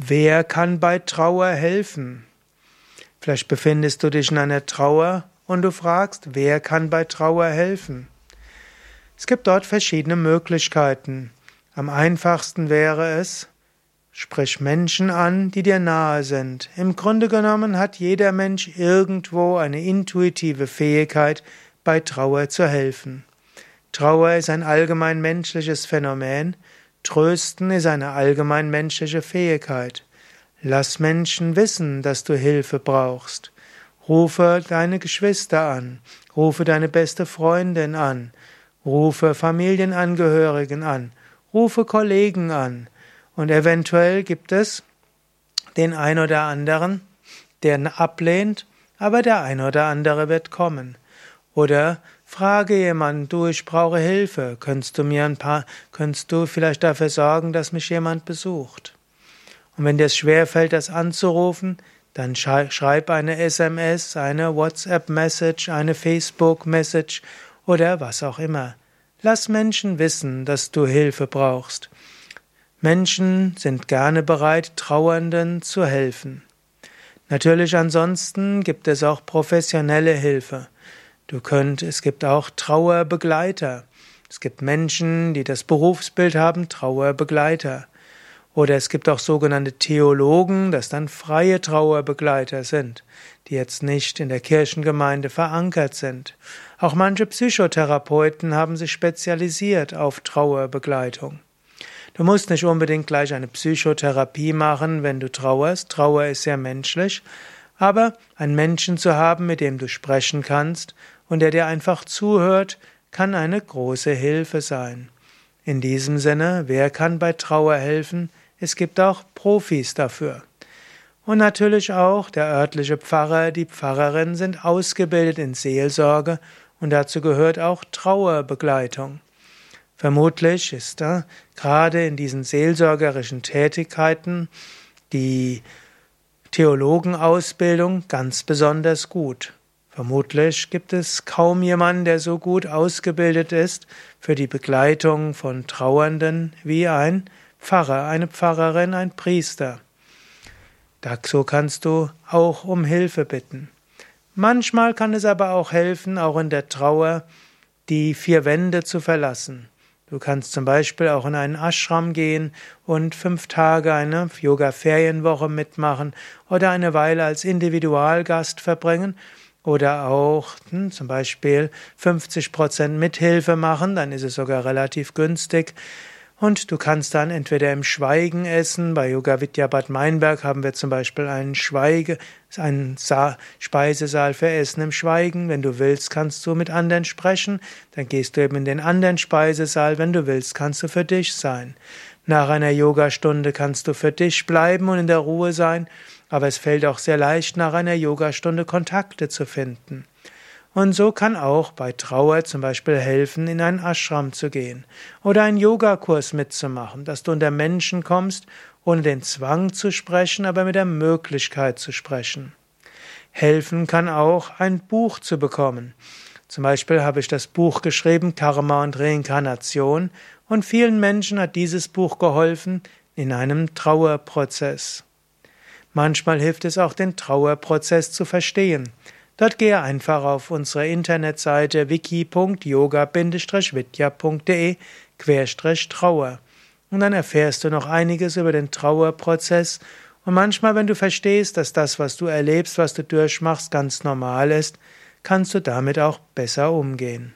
Wer kann bei Trauer helfen? Vielleicht befindest du dich in einer Trauer und du fragst, wer kann bei Trauer helfen? Es gibt dort verschiedene Möglichkeiten. Am einfachsten wäre es, sprich Menschen an, die dir nahe sind. Im Grunde genommen hat jeder Mensch irgendwo eine intuitive Fähigkeit, bei Trauer zu helfen. Trauer ist ein allgemein menschliches Phänomen, Trösten ist eine allgemein menschliche Fähigkeit. Lass Menschen wissen, dass du Hilfe brauchst. Rufe deine Geschwister an, rufe deine beste Freundin an, rufe Familienangehörigen an, rufe Kollegen an, und eventuell gibt es den ein oder anderen, der ablehnt, aber der ein oder andere wird kommen. Oder frage jemanden, du, ich brauche Hilfe, könntest du mir ein paar, könntest du vielleicht dafür sorgen, dass mich jemand besucht? Und wenn dir es schwerfällt, das anzurufen, dann schreib eine SMS, eine WhatsApp-Message, eine Facebook-Message oder was auch immer. Lass Menschen wissen, dass du Hilfe brauchst. Menschen sind gerne bereit, Trauernden zu helfen. Natürlich ansonsten gibt es auch professionelle Hilfe. Du könnt, es gibt auch Trauerbegleiter. Es gibt Menschen, die das Berufsbild haben, Trauerbegleiter. Oder es gibt auch sogenannte Theologen, das dann freie Trauerbegleiter sind, die jetzt nicht in der Kirchengemeinde verankert sind. Auch manche Psychotherapeuten haben sich spezialisiert auf Trauerbegleitung. Du musst nicht unbedingt gleich eine Psychotherapie machen, wenn du trauerst. Trauer ist sehr menschlich. Aber einen Menschen zu haben, mit dem du sprechen kannst und der dir einfach zuhört, kann eine große Hilfe sein. In diesem Sinne, wer kann bei Trauer helfen? Es gibt auch Profis dafür. Und natürlich auch der örtliche Pfarrer, die Pfarrerin sind ausgebildet in Seelsorge und dazu gehört auch Trauerbegleitung. Vermutlich ist da gerade in diesen seelsorgerischen Tätigkeiten die Theologenausbildung ganz besonders gut. Vermutlich gibt es kaum jemanden, der so gut ausgebildet ist für die Begleitung von Trauernden wie ein Pfarrer, eine Pfarrerin, ein Priester. Dazu kannst du auch um Hilfe bitten. Manchmal kann es aber auch helfen, auch in der Trauer die vier Wände zu verlassen. Du kannst zum Beispiel auch in einen Ashram gehen und fünf Tage eine Yoga-Ferienwoche mitmachen oder eine Weile als Individualgast verbringen oder auch hm, zum Beispiel 50 Prozent Mithilfe machen, dann ist es sogar relativ günstig. Und du kannst dann entweder im Schweigen essen. Bei Yoga Vidya Bad Meinberg haben wir zum Beispiel einen Schweige, einen Sa Speisesaal für Essen im Schweigen. Wenn du willst, kannst du mit anderen sprechen. Dann gehst du eben in den anderen Speisesaal. Wenn du willst, kannst du für dich sein. Nach einer Yogastunde kannst du für dich bleiben und in der Ruhe sein. Aber es fällt auch sehr leicht, nach einer Yogastunde Kontakte zu finden. Und so kann auch bei Trauer zum Beispiel helfen, in einen Ashram zu gehen oder einen Yogakurs mitzumachen, dass du unter Menschen kommst, ohne den Zwang zu sprechen, aber mit der Möglichkeit zu sprechen. Helfen kann auch, ein Buch zu bekommen. Zum Beispiel habe ich das Buch geschrieben Karma und Reinkarnation und vielen Menschen hat dieses Buch geholfen in einem Trauerprozess. Manchmal hilft es auch, den Trauerprozess zu verstehen. Dort gehe einfach auf unsere Internetseite wiki.yoga-vidya.de-trauer und dann erfährst du noch einiges über den Trauerprozess und manchmal, wenn du verstehst, dass das, was du erlebst, was du durchmachst, ganz normal ist, kannst du damit auch besser umgehen.